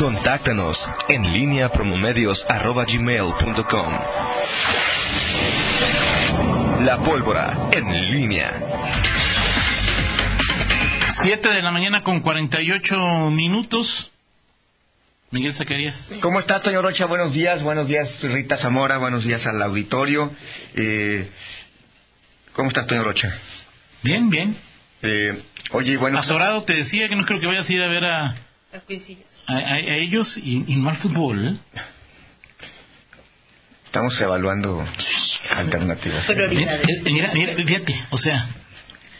Contáctanos en línea promomedios.com. La pólvora en línea. 7 de la mañana con 48 minutos. Miguel Zacarías. ¿Cómo estás, Toño Rocha? Buenos días, buenos días, Rita Zamora, buenos días al auditorio. Eh, ¿Cómo estás, Toño Rocha? Bien, bien. Eh, oye, bueno. Azorado te decía que no creo que vayas a ir a ver a, a, a- a ellos y, y no al fútbol. ¿eh? Estamos evaluando alternativas. Mira, eh, mira, mira, fíjate, o sea,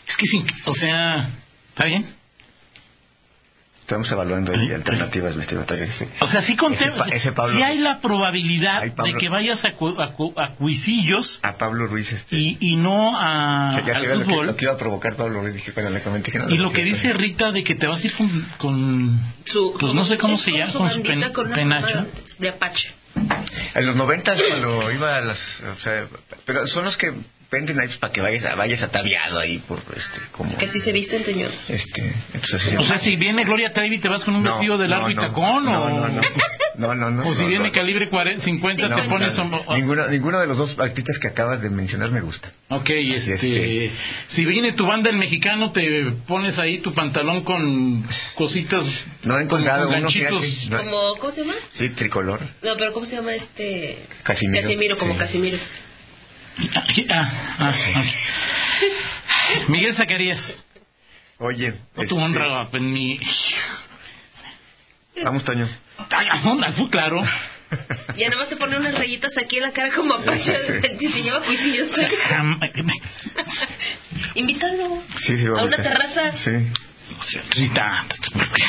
es que sí, o sea, ¿está bien? Estamos evaluando ahí alternativas, mi estimado. Sí. O sea, sí, conté, Ese sí hay la probabilidad Pablo. de que vayas a, cu- a, cu- a Cuisillos A Pablo Ruiz, este. y, y no a, o sea, ya al sabía lo que, fútbol. lo que iba a provocar Pablo Ruiz, dije cuando le comenté que no. Y lo que dice Rita de que te vas a ir con, con Su- pues no sé cómo se llama, con su pen- con penacho. De Apache. En los noventas cuando iba a las... O sea, pero son los que pues, para que vayas, vayas ataviado ahí por este... Como, Es que así se viste, Antonio. Este, entonces, así O se- sea, si viene Gloria Trevi, ¿te vas con un No, vestido de largo no, y tacón? No, o, no, no. No, no, no. o si no, viene no. calibre 40, 50, No, te pones... no, un- ninguno, ninguno de los dos artistas que acabas de mencionar me gusta. Ok, este, que- si viene tu banda el mexicano, te pones ahí tu pantalón con cositas... No he encontrado con uno, ganchitos. fíjate. No- Como, ¿Cómo se llama? Sí, tricolor. No, pero ¿cómo se llama este? Casimiro. Casimiro, como Sí. Casimiro. Ah, ah. Miguel Zacarías, Oye, no tu este, honra en mi... vamos, Toño. Ay, honra, fue claro. Y nada más te pone unas rayitas aquí en la cara como Apache. Lleva cuisillos. Jam- Invítalo. Sí, sí, A vamos una terraza. Sí. O sea, Rita,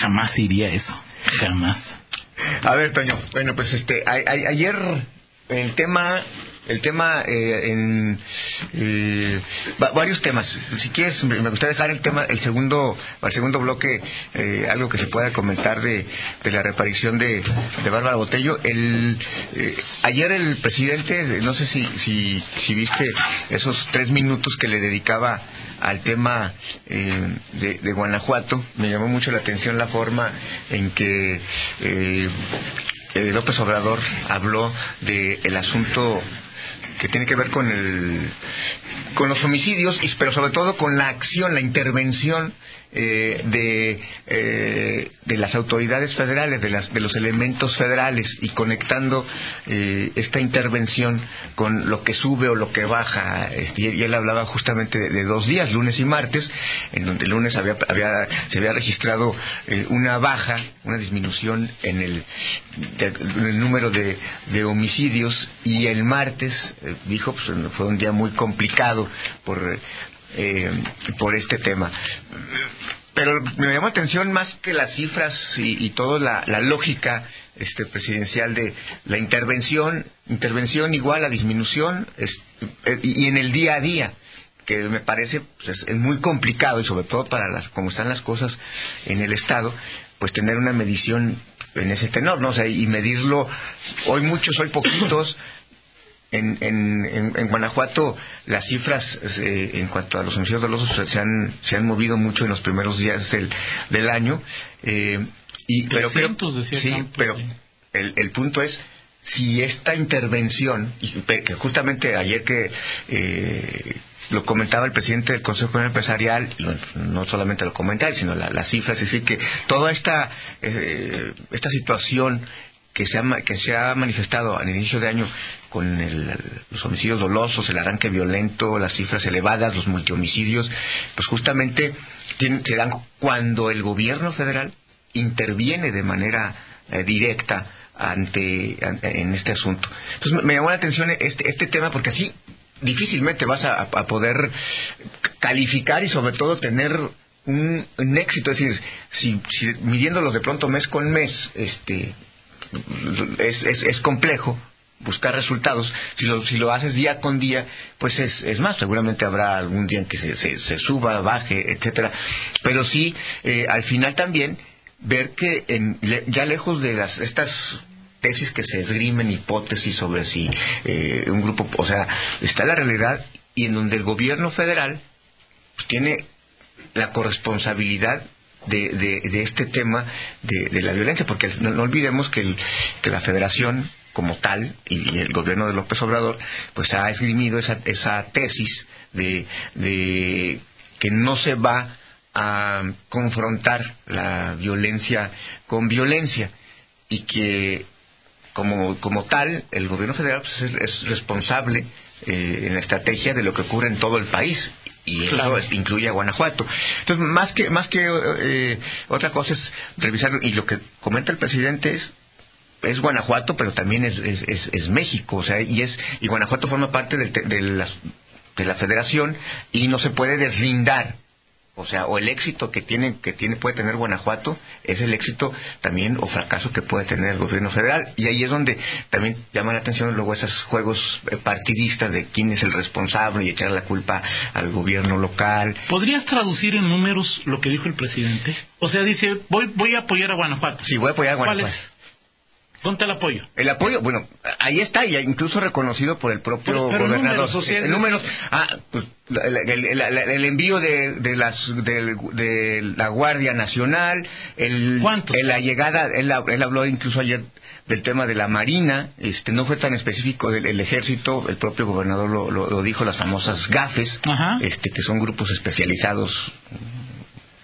jamás iría eso. Jamás. A ver, Toño. Bueno, pues este, a- a- ayer el tema, el tema eh, en eh, va- varios temas. Si quieres, me gustaría dejar el tema, el segundo, al segundo bloque, eh, algo que se pueda comentar de, de la reparición de, de Bárbara Botello. El, eh, ayer el presidente, no sé si, si, si viste esos tres minutos que le dedicaba al tema eh, de, de Guanajuato, me llamó mucho la atención la forma en que eh, eh, López Obrador habló del asunto que tiene que ver con el con los homicidios y pero sobre todo con la acción la intervención eh, de eh, de las autoridades federales de las de los elementos federales y conectando eh, esta intervención con lo que sube o lo que baja este, y él hablaba justamente de, dos días lunes y martes en donde el lunes había, había se había registrado eh, una baja una disminución en el, número de, de homicidios y el martes eh, dijo pues fue un día muy complicado por por este tema pero me llamó la atención más que las cifras y, y toda la, lógica este, presidencial de la intervención, intervención igual a disminución y, en el día a día que me parece pues, es, es muy complicado y sobre todo para las, como están las cosas en el Estado, pues tener una medición en ese tenor, ¿no? O sea, y medirlo, hoy muchos, hoy poquitos, en, en, en, en Guanajuato las cifras eh, en cuanto a los homicidios dolosos se han, se han movido mucho en los primeros días del, del año. eh, y, pero creo- 300 decía sí, Campos, pero el, el punto es si esta intervención, y que justamente ayer que eh, lo comentaba el presidente del Consejo General Empresarial, y no, solamente lo comenta él, sino la- las cifras, es decir, que toda esta, eh, esta situación que se, ha, que se ha manifestado al inicio de año con el- los homicidios dolosos, el arranque violento, las cifras elevadas, los multihomicidios, pues justamente tienen- se dan cuando el gobierno federal interviene de manera eh, directa ante, en este asunto. Entonces me, llamó la atención este, este tema porque así difícilmente vas a, poder calificar y sobre todo tener un, éxito, es decir, si, si midiéndolos de pronto mes con mes, este es, es, es complejo buscar resultados. Si lo, si lo haces día con día, pues es, es más, seguramente habrá algún día en que se, se, suba, baje, etcétera. Pero sí, eh, al final también, ver que en, ya lejos de las estas tesis que se esgrimen, hipótesis sobre si eh, un grupo, o sea, está la realidad y en donde el gobierno federal pues, tiene la corresponsabilidad de, de, de este tema de, de la violencia, porque no, no olvidemos que, el- que la federación como tal y el gobierno de López Obrador pues ha esgrimido esa, esa tesis de, de que no se va a confrontar la violencia con violencia y que como, como tal el gobierno federal pues, es, es responsable eh, en la estrategia de lo que ocurre en todo el país y Claro. eso es- incluye a Guanajuato. Entonces, más que, más que eh, otra cosa es revisar, y lo que comenta el presidente es, es Guanajuato, pero también es, es, es- es México, o sea, y es, y Guanajuato forma parte del de, la, de la federación y no se puede deslindar. O sea, o el éxito que tiene, que tiene, puede tener Guanajuato es el éxito también o fracaso que puede tener el gobierno federal. Y ahí es donde también llama la atención luego esos juegos eh, partidistas de quién es el responsable y echar la culpa al gobierno local. ¿Podrías traducir en números lo que dijo el presidente? O sea, dice, voy, voy a apoyar a Guanajuato. Sí, voy a apoyar a ¿Cuál Guanajuato. es? ¿Dónde el apoyo? El apoyo, bueno, ahí está, y incluso reconocido por el propio Pero- pero gobernador. números, o sea, es En números, decir- ah, pues, el, el- el- el- el envío de, de las del- de la Guardia Nacional, el, ¿Cuántos? el- la llegada, él, él habló incluso ayer del tema de la Marina, este, no fue tan específico del el ejército, el propio gobernador lo, lo- lo dijo, las famosas GAFES, Ajá. este, que son grupos especializados.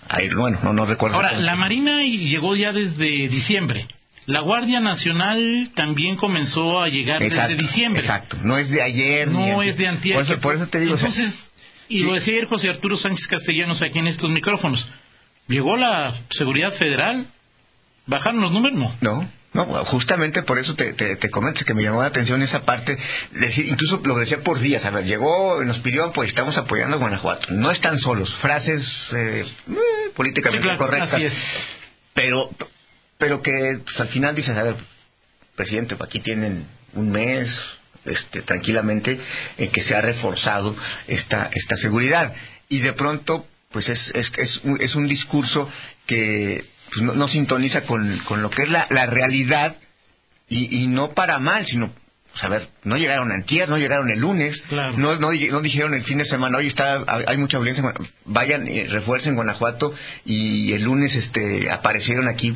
Ahí, bueno, no, no recuerdo. Ahora, la Marina llegó ya desde diciembre. La Guardia Nacional también comenzó a llegar Exacto, desde diciembre. Exacto, no es de ayer. ni No antier. es de antier. Por eso, que- por eso te digo, o sea, Entonces, y sí. lo decía ayer José Arturo Sánchez Castellanos aquí en estos micrófonos. ¿Llegó la seguridad federal? ¿Bajaron los números? No. No, no, justamente por eso te, te, te comento que me llamó la atención esa parte, decir, incluso lo decía por días, a ver, llegó, nos pidió, pues estamos apoyando a Guanajuato. No están solos, frases eh, eh, políticamente Sí, claro, correctas, así es. pero pero que pues, al final dices, a ver, presidente, aquí tienen un mes, este, tranquilamente, en que se ha reforzado esta, esta seguridad. Y de pronto, pues es, es, es, un, es un discurso que pues, no, no sintoniza con, con lo que es la, la realidad y, y no para mal, sino pues, a ver, no llegaron antier, no llegaron el lunes, Claro. no, no, no dijeron el fin de semana, hoy está, hay mucha violencia, vayan, y refuercen Guanajuato y el lunes este aparecieron aquí eh,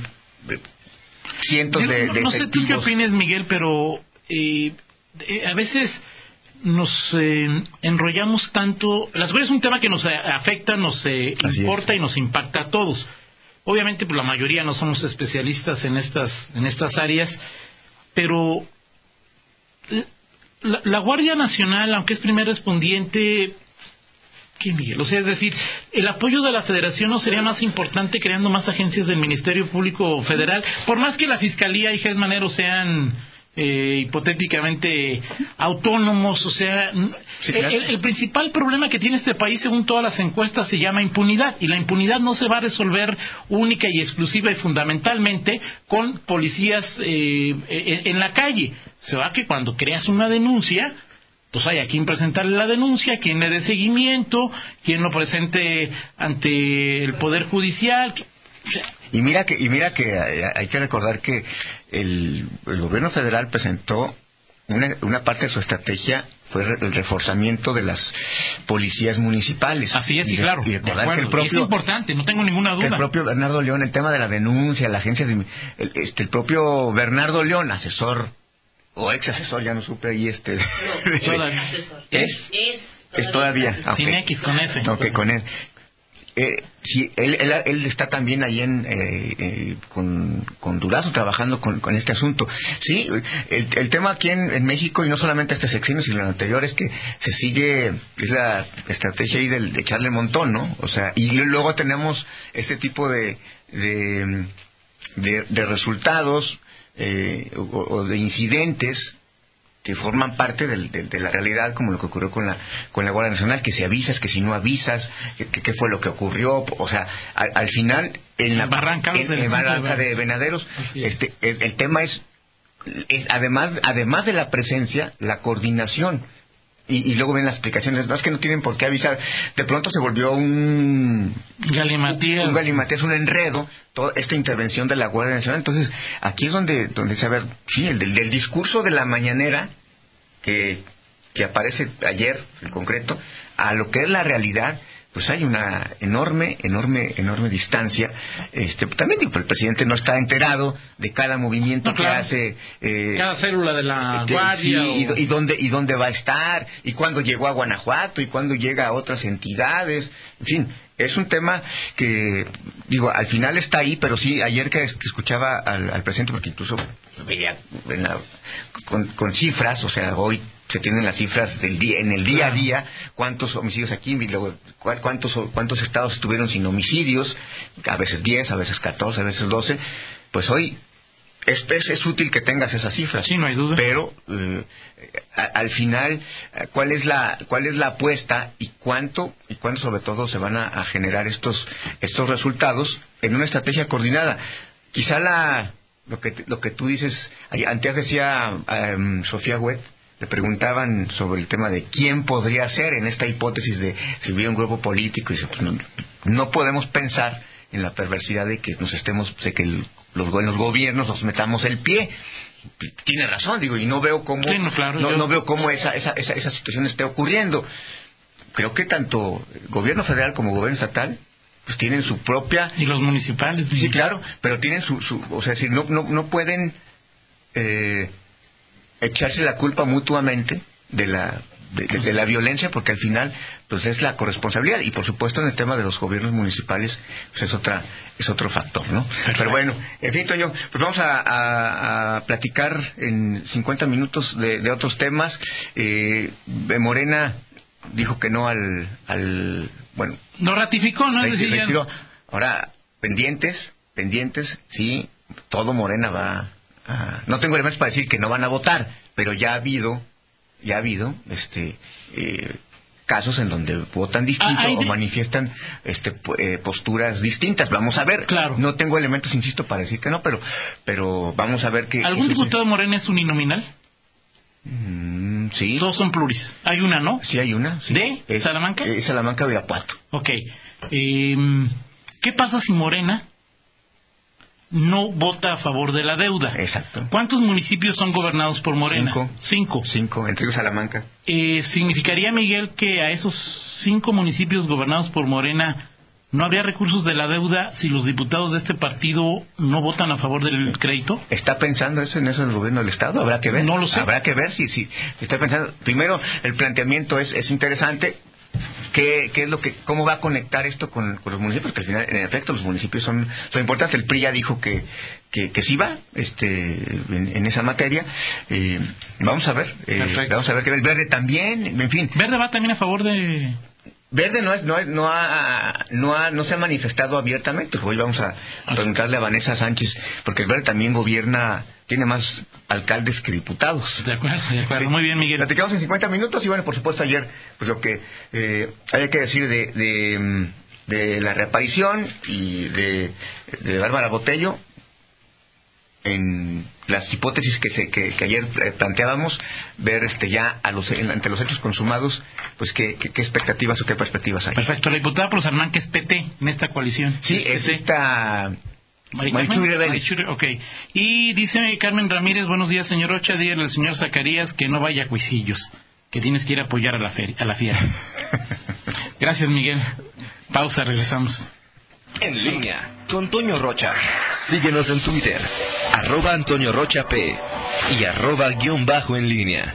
cientos de, no, de no sé tú qué opines, Miguel, pero eh, eh, a veces nos eh, enrollamos tanto. La seguridad es un tema que nos afecta, nos importa y nos impacta a todos. Obviamente, pues, la mayoría no somos especialistas en estas, en estas áreas, pero la, la Guardia Nacional, aunque es primer respondiente, ¿Qué, Miguel? O sea, es decir, el apoyo de la Federación no sería más importante creando más agencias del Ministerio Público Federal, por más que la Fiscalía y Ges Manero sean eh, hipotéticamente autónomos, o sea, Sí, el, claro. el- el principal problema que tiene este país, según todas las encuestas, se llama impunidad, y la impunidad no se va a resolver única y exclusiva y fundamentalmente con policías eh, en, en la calle. Se va que cuando creas una denuncia, pues hay a quien presentarle la denuncia, quien le dé seguimiento, quien lo presente ante el Poder Judicial. que- o sea, Y mira que, y mira que hay, que recordar que el, el gobierno federal presentó una, una parte de su estrategia fue el reforzamiento de las policías municipales. así es, Y re- claro. Y recordar que el propio, es importante, no tengo ninguna que el duda. propio Bernardo León, el tema de la denuncia, la agencia de, el, este, el propio Bernardo León, asesor o ex asesor, ya no supe ahí este. No, Todavía. es asesor. ¿Es? Es, Es todavía. Ah, Sin. X, con S. Ok, con él. Eh, sí, él, él, él está también ahí en, eh, eh, con, con Durazo trabajando con, con este asunto. Sí, el, el tema aquí en, en México, y no solamente este sexenio, sino el anterior, es que se sigue, es la estrategia ahí del, de echarle montón, ¿no? O sea, y luego tenemos este tipo de, de, de, de resultados eh, o, o de incidentes que forman parte del- del- de la realidad, como lo que ocurrió con la, con la Guardia Nacional, que si avisas, que si no avisas, que- fue lo que ocurrió, o sea, al, al final, en la Barranca en, en de Barranca de Ver- Venaderos, es. este, el, el tema es, es además, además de la presencia, la coordinación. Y, y luego ven las explicaciones, no es que no tienen por qué avisar, de pronto se volvió un, Galimatías. un galimatías, un enredo, toda esta intervención de la Guardia Nacional. Entonces, aquí es donde, donde se ver, sí, el del, del discurso de la mañanera que, que aparece ayer en concreto, a lo que es la realidad, pues hay una enorme, enorme, enorme distancia. Este, también digo, el presidente no está enterado de cada movimiento No, que hace. eh, Cada célula de la que- guardia. sí, y, dónde y dónde va a estar y cuándo llegó a Guanajuato y cuándo llega a otras entidades en fin es un tema que digo al final está ahí pero sí ayer que, que escuchaba al, al presidente porque incluso veía en la- con, con cifras o sea hoy se tienen las cifras del día en el día a día cuántos homicidios aquí luego cu- cuántos cuántos estados estuvieron sin homicidios a veces 10 a veces 14 a veces 12 pues hoy es, es, es útil que tengas esas cifras. Sí, no hay duda. pero eh, a- al final cuál es la cuál es la apuesta y cuánto y cuándo sobre todo se van a, a generar estos estos resultados en una estrategia coordinada quizá la lo que lo que tú dices antes decía em, Sofía Huet le preguntaban sobre el tema de quién podría ser en esta hipótesis de si hubiera un grupo político y dice, pues, no, no podemos pensar en la perversidad de que nos estemos de que el- los, los gobiernos nos metamos el pie tiene razón, digo, y no veo cómo, Sí, no, claro, no, yo- no veo cómo esa, esa, esa, esa situación esté ocurriendo. Creo que tanto el gobierno federal como el gobierno estatal, pues tienen su propia, Y los municipales. sí, claro, pero tienen su, su o sea, decir, no, no, no pueden eh, echarse la culpa mutuamente de la de, de- de la violencia porque al final pues es la corresponsabilidad. Y por supuesto en el tema de los gobiernos municipales pues es otra es otro factor no pero bueno en fin Toño pues vamos a, a- a platicar en 50 minutos de, de otros temas. Eh, de Morena dijo que no al al bueno. Lo ratificó, ¿no? Retiró. Ahora, pendientes, pendientes, sí, todo Morena va a... No tengo elementos para decir que no van a votar, pero ya ha habido, ya ha habido, este... eh, casos en donde votan distinto Ah, o manifiestan este eh, posturas distintas vamos a ver Claro. no tengo elementos insisto para decir que no pero pero vamos a ver que ¿Algún diputado morena es uninominal? Mm, sí Todos son pluris. Hay una, ¿no? sí hay una sí. ¿De Es- Salamanca? es Salamanca Virapuato Ok. Em, ¿Qué pasa si Morena no vota a favor de la deuda? exacto ¿Cuántos municipios son gobernados por Morena? Cinco. Cinco. cinco entre ellos Salamanca Eh, ¿Significaría, Miguel, que a esos cinco municipios gobernados por Morena no habría recursos de la deuda si los diputados de este partido no votan a favor del crédito? ¿Está pensando eso en eso el gobierno del Estado? Habrá que ver. No lo sé. Habrá que ver si, si está pensando. Primero, el planteamiento es, es interesante. ¿Qué, qué es lo que, ¿Cómo va a conectar esto con, con los municipios? Porque al final, en efecto, los municipios son, son importantes. El PRI ya dijo que, que, que sí va este, en, en esa materia. Eh, vamos a ver. eh, vamos a ver que el verde también. En fin, ¿Verde va también a favor de...? Verde no, es, no, es- no, ha, no, ha, no se ha manifestado abiertamente. Hoy vamos a preguntarle a Vanessa Sánchez, porque el Verde también gobierna, tiene más alcaldes que diputados. De acuerdo, de acuerdo. Muy bien, Miguel. Platicamos en 50 minutos y bueno, por supuesto ayer, pues lo que eh, había que decir de, de, de la reaparición y de, de Bárbara Botello en las hipótesis que, se, que, que ayer eh, planteábamos, ver este ya a los, en- ante los hechos consumados, pues qué, qué, qué expectativas o qué perspectivas hay. Perfecto. La diputada por Salamanca es PT en esta coalición. Sí, es esta... Ok. Y dice Carmen Ramírez, buenos días, señor Ocha, dígale al señor Zacarías que no vaya a Cuisillos, que tienes que ir a apoyar a la, feria, a la fiera. Gracias, Miguel. Pausa, regresamos. En línea con Toño Rocha. Síguenos en Twitter, arroba Antonio Rocha P y arroba guion bajo en línea.